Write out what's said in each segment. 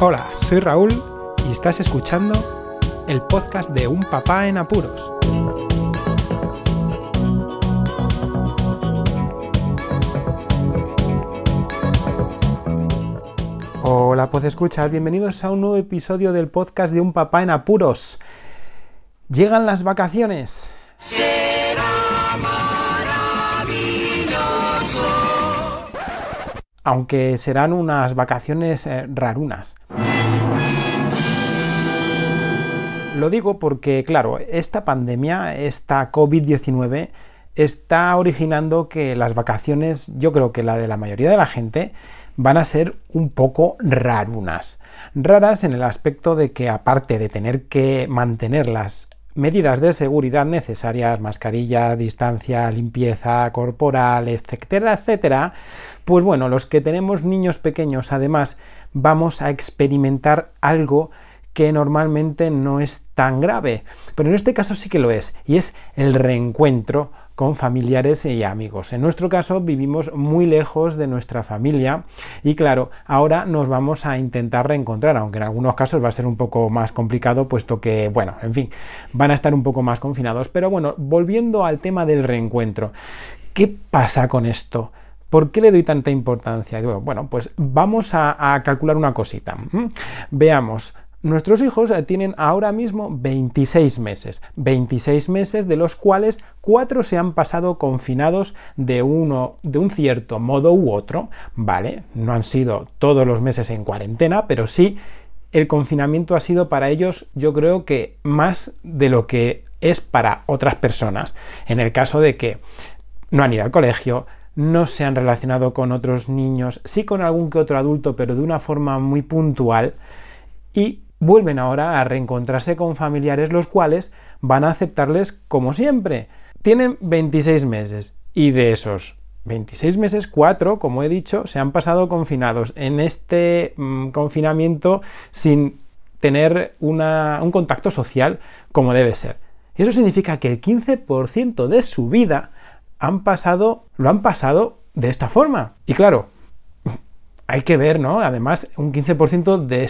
Hola, soy Raúl y estás escuchando el podcast de Un Papá en Apuros. Hola, pues escuchas, bienvenidos a un nuevo episodio del podcast de Un Papá en Apuros. Llegan las vacaciones. Aunque serán unas vacaciones eh, rarunas. Lo digo porque, claro, esta pandemia, esta COVID-19, está originando que las vacaciones, yo creo que la de la mayoría de la gente, van a ser un poco rarunas. Raras en el aspecto de que aparte de tener que mantener las medidas de seguridad necesarias, mascarilla, distancia, limpieza corporal, etcétera, etcétera, pues bueno, los que tenemos niños pequeños además vamos a experimentar algo que normalmente no es tan grave, pero en este caso sí que lo es, y es el reencuentro con familiares y amigos. En nuestro caso vivimos muy lejos de nuestra familia y claro, ahora nos vamos a intentar reencontrar, aunque en algunos casos va a ser un poco más complicado, puesto que, bueno, en fin, van a estar un poco más confinados. Pero bueno, volviendo al tema del reencuentro, ¿qué pasa con esto? ¿Por qué le doy tanta importancia? Bueno, pues vamos a, calcular una cosita. Veamos, Nuestros hijos eh, tienen ahora mismo 26 meses, 26 meses de los cuales 4 se han pasado confinados de uno de un cierto modo u otro, ¿vale? No han sido todos los meses en cuarentena, pero sí el confinamiento ha sido para ellos, yo creo que más de lo que es para otras personas, en el caso de que no han ido al colegio, no se han relacionado con otros niños, sí con algún que otro adulto, pero de una forma muy puntual, y vuelven ahora a reencontrarse con familiares los cuales van a aceptarles como siempre. Tienen 26 meses y de esos 26 meses, 4, como he dicho, se han pasado confinados en este mm, confinamiento sin tener un contacto social como debe ser. Y eso significa que el 15% de su vida han pasado, lo han pasado de esta forma. Y claro, hay que ver, ¿no? Además, un 15% de,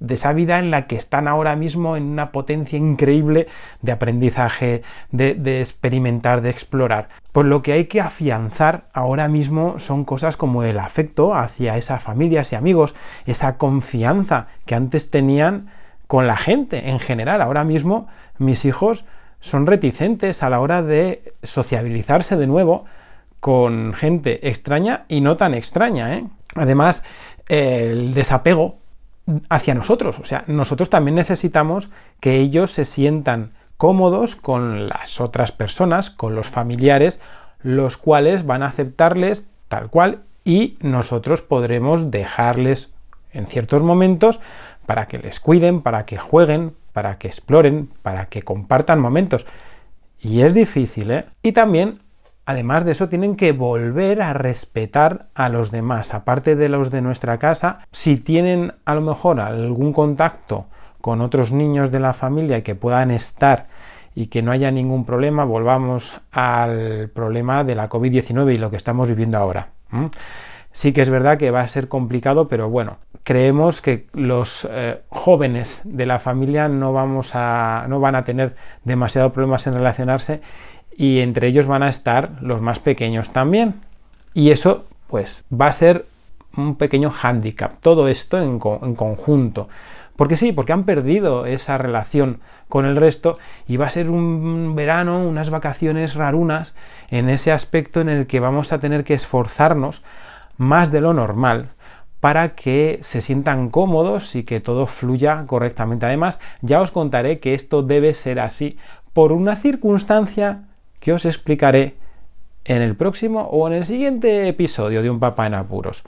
de esa vida en la que están ahora mismo en una potencia increíble de aprendizaje, de, experimentar, de explorar. Pues lo que hay que afianzar ahora mismo son cosas como el afecto hacia esas familias y amigos, esa confianza que antes tenían con la gente en general. Ahora mismo mis hijos son reticentes a la hora de sociabilizarse de nuevo con gente extraña y no tan extraña. ¿eh? Además, el desapego hacia nosotros, o sea, nosotros también necesitamos que ellos se sientan cómodos con las otras personas, con los familiares, los cuales van a aceptarles tal cual y nosotros podremos dejarles en ciertos momentos para que les cuiden, para que jueguen, para que exploren, para que compartan momentos. Y es difícil, ¿eh? Y también, además de eso, tienen que volver a respetar a los demás, aparte de los de nuestra casa. Si tienen a lo mejor algún contacto con otros niños de la familia que puedan estar y que no haya ningún problema, volvamos al problema de la COVID-19 y lo que estamos viviendo ahora. Sí que es verdad que va a ser complicado, pero bueno, creemos que los eh, jóvenes de la familia no, vamos a, no van a tener demasiados problemas en relacionarse y entre ellos van a estar los más pequeños también. Y eso pues va a ser un pequeño hándicap, todo esto en, en conjunto. Porque sí, porque han perdido esa relación con el resto y va a ser un verano, unas vacaciones rarunas en ese aspecto en el que vamos a tener que esforzarnos más de lo normal para que se sientan cómodos y que todo fluya correctamente. Además, ya os contaré que esto debe ser así por una circunstancia que os explicaré en el próximo o en el siguiente episodio de Un Papá en Apuros.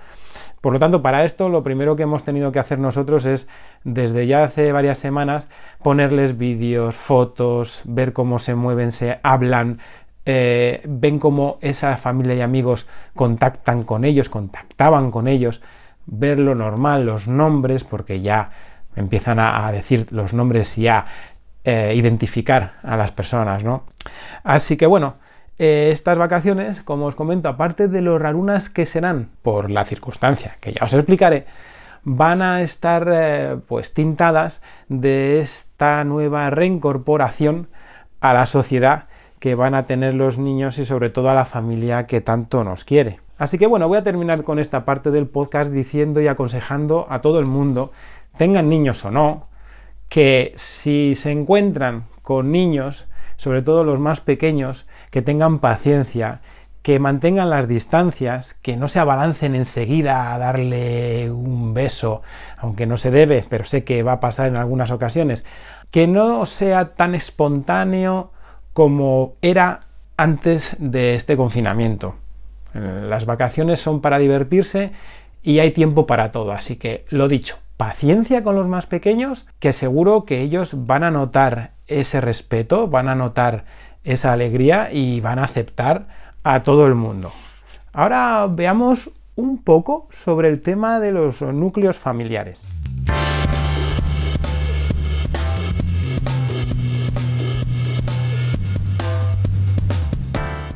Por lo tanto, para esto lo primero que hemos tenido que hacer nosotros es, desde ya hace varias semanas, ponerles vídeos, fotos, ver cómo se mueven, se hablan, eh, ven cómo esa familia y amigos contactan con ellos, contactaban con ellos, ver lo normal, los nombres, porque ya empiezan a, decir los nombres y a eh, identificar a las personas, ¿no? Así que bueno, eh, estas vacaciones, como os comento, aparte de lo rarunas que serán por la circunstancia que ya os explicaré, van a estar eh, pues tintadas de esta nueva reincorporación a la sociedad que van a tener los niños y sobre todo a la familia que tanto nos quiere. Así que bueno, voy a terminar con esta parte del podcast diciendo y aconsejando a todo el mundo, tengan niños o no, que si se encuentran con niños, sobre todo los más pequeños, que tengan paciencia, que mantengan las distancias, que no se abalancen enseguida a darle un beso, aunque no se debe, pero sé que va a pasar en algunas ocasiones, que no sea tan espontáneo como era antes de este confinamiento. Las vacaciones son para divertirse y hay tiempo para todo, así que lo dicho, paciencia con los más pequeños, que seguro que ellos van a notar ese respeto, van a notar esa alegría y van a aceptar a todo el mundo. Ahora veamos un poco sobre el tema de los núcleos familiares.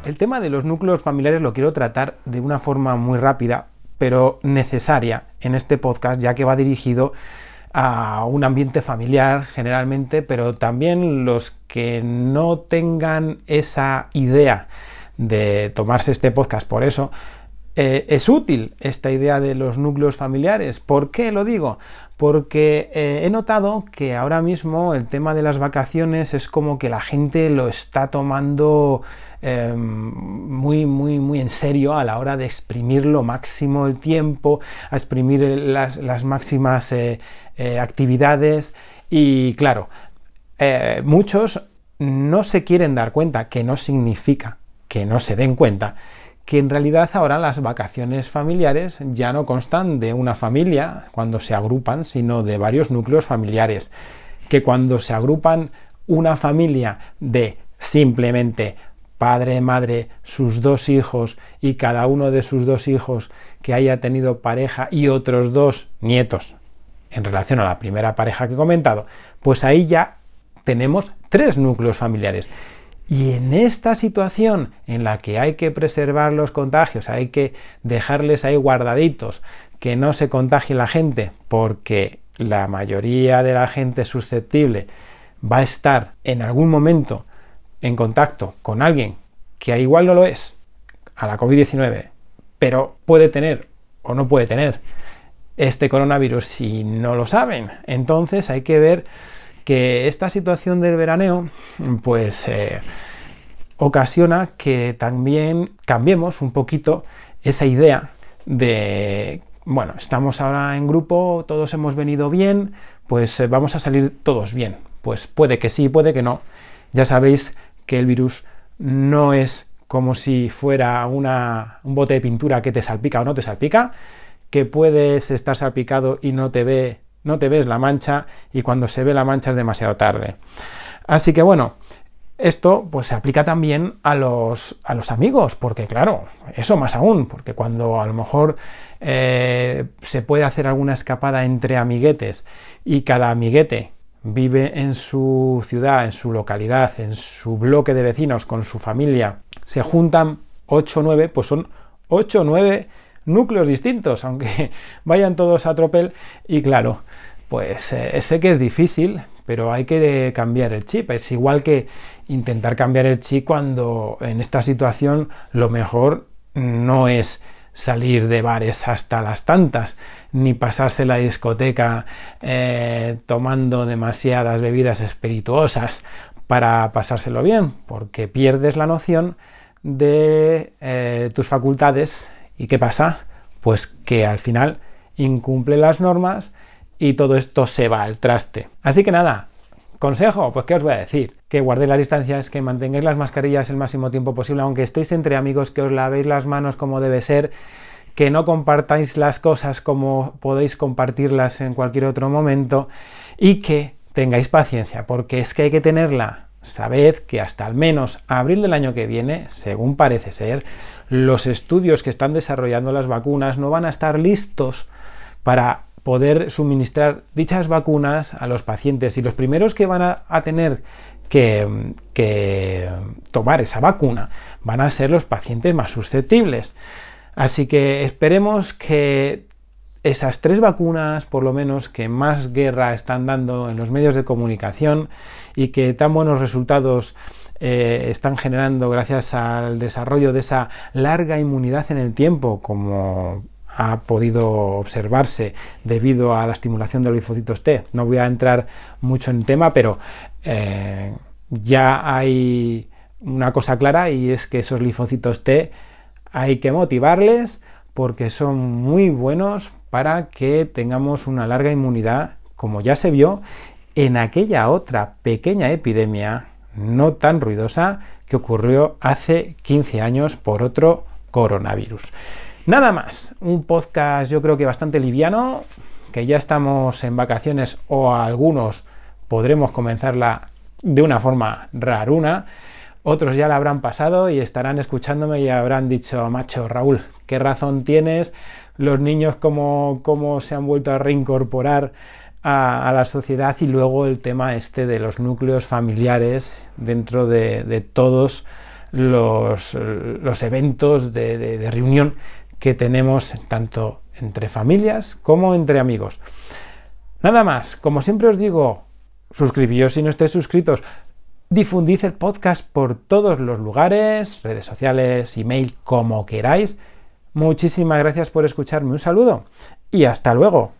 El tema de los núcleos familiares lo quiero tratar de una forma muy rápida, pero necesaria en este podcast, ya que va dirigido a un ambiente familiar generalmente, pero también los que no tengan esa idea de tomarse este podcast por eso, eh, es útil esta idea de los núcleos familiares. ¿Por qué lo digo? Porque eh, he notado que ahora mismo el tema de las vacaciones es como que la gente lo está tomando em, muy, muy, muy en serio a la hora de exprimir lo máximo el tiempo, a exprimir las, máximas eh, actividades y claro, muchos no se quieren dar cuenta que no significa que no se den cuenta que en realidad ahora las vacaciones familiares ya no constan de una familia cuando se agrupan, sino de varios núcleos familiares. Que cuando se agrupan una familia de simplemente padre, madre, sus dos hijos y cada uno de sus dos hijos que haya tenido pareja y otros dos nietos en relación a la primera pareja que he comentado, pues ahí ya tenemos tres núcleos familiares. Y en esta situación en la que hay que preservar los contagios, hay que dejarles ahí guardaditos, que no se contagie la gente, porque la mayoría de la gente susceptible va a estar en algún momento en contacto con alguien que igual no lo es a la COVID-19, pero puede tener o no puede tener este coronavirus si no lo saben. Entonces hay que ver que esta situación del veraneo, pues eh, ocasiona que también cambiemos un poquito esa idea de, bueno, estamos ahora en grupo, todos hemos venido bien, pues eh, vamos a salir todos bien. Pues puede que sí, puede que no. Ya sabéis que el virus no es como si fuera una, un bote de pintura que te salpica o no te salpica, que puedes estar salpicado y no te ve no te ves la mancha y cuando se ve la mancha es demasiado tarde. Así que bueno, esto pues se aplica también a los, a los amigos, porque claro, eso más aún, porque cuando a lo mejor eh, se puede hacer alguna escapada entre amiguetes y cada amiguete vive en su ciudad, en su localidad, en su bloque de vecinos, con su familia, se juntan 8 o 9, pues son 8 o 9 núcleos distintos, aunque vayan todos a tropel. Y claro, pues eh, sé que es difícil, pero hay que cambiar el chip. Es igual que intentar cambiar el chip cuando en esta situación lo mejor no es salir de bares hasta las tantas, ni pasarse la discoteca eh, tomando demasiadas bebidas espirituosas para pasárselo bien, porque pierdes la noción de eh, tus facultades y qué pasa, pues que al final incumple las normas y todo esto se va al traste. Así que nada, consejo, pues qué os voy a decir, que guardéis las distancias, que mantengáis las mascarillas el máximo tiempo posible, aunque estéis entre amigos, que os lavéis las manos como debe ser, que no compartáis las cosas como podéis compartirlas en cualquier otro momento y que tengáis paciencia, porque es que hay que tenerla. Sabed que hasta al menos abril del año que viene, según parece ser, los estudios que están desarrollando las vacunas no van a estar listos para poder suministrar dichas vacunas a los pacientes y los primeros que van a, tener que, que, tomar esa vacuna van a ser los pacientes más susceptibles. Así que esperemos que esas tres vacunas, por lo menos, que más guerra están dando en los medios de comunicación y que tan buenos resultados eh, están generando gracias al desarrollo de esa larga inmunidad en el tiempo, como ha podido observarse debido a la estimulación de los linfocitos T. No voy a entrar mucho en tema, pero eh, ya hay una cosa clara y es que esos linfocitos T hay que motivarles porque son muy buenos para que tengamos una larga inmunidad, como ya se vio en aquella otra pequeña epidemia no tan ruidosa que ocurrió hace 15 años por otro coronavirus. Nada más, un podcast yo creo que bastante liviano, que ya estamos en vacaciones o algunos podremos comenzarla de una forma raruna. Otros ya la habrán pasado y estarán escuchándome y habrán dicho, macho, Raúl, ¿qué razón tienes? Los niños cómo, cómo se han vuelto a reincorporar a, la sociedad y luego el tema este de los núcleos familiares dentro de, todos los, eventos de, reunión que tenemos tanto entre familias como entre amigos. Nada más, como siempre os digo, suscribíos si no estáis suscritos, difundid el podcast por todos los lugares, redes sociales, email, como queráis. Muchísimas gracias por escucharme, un saludo y hasta luego.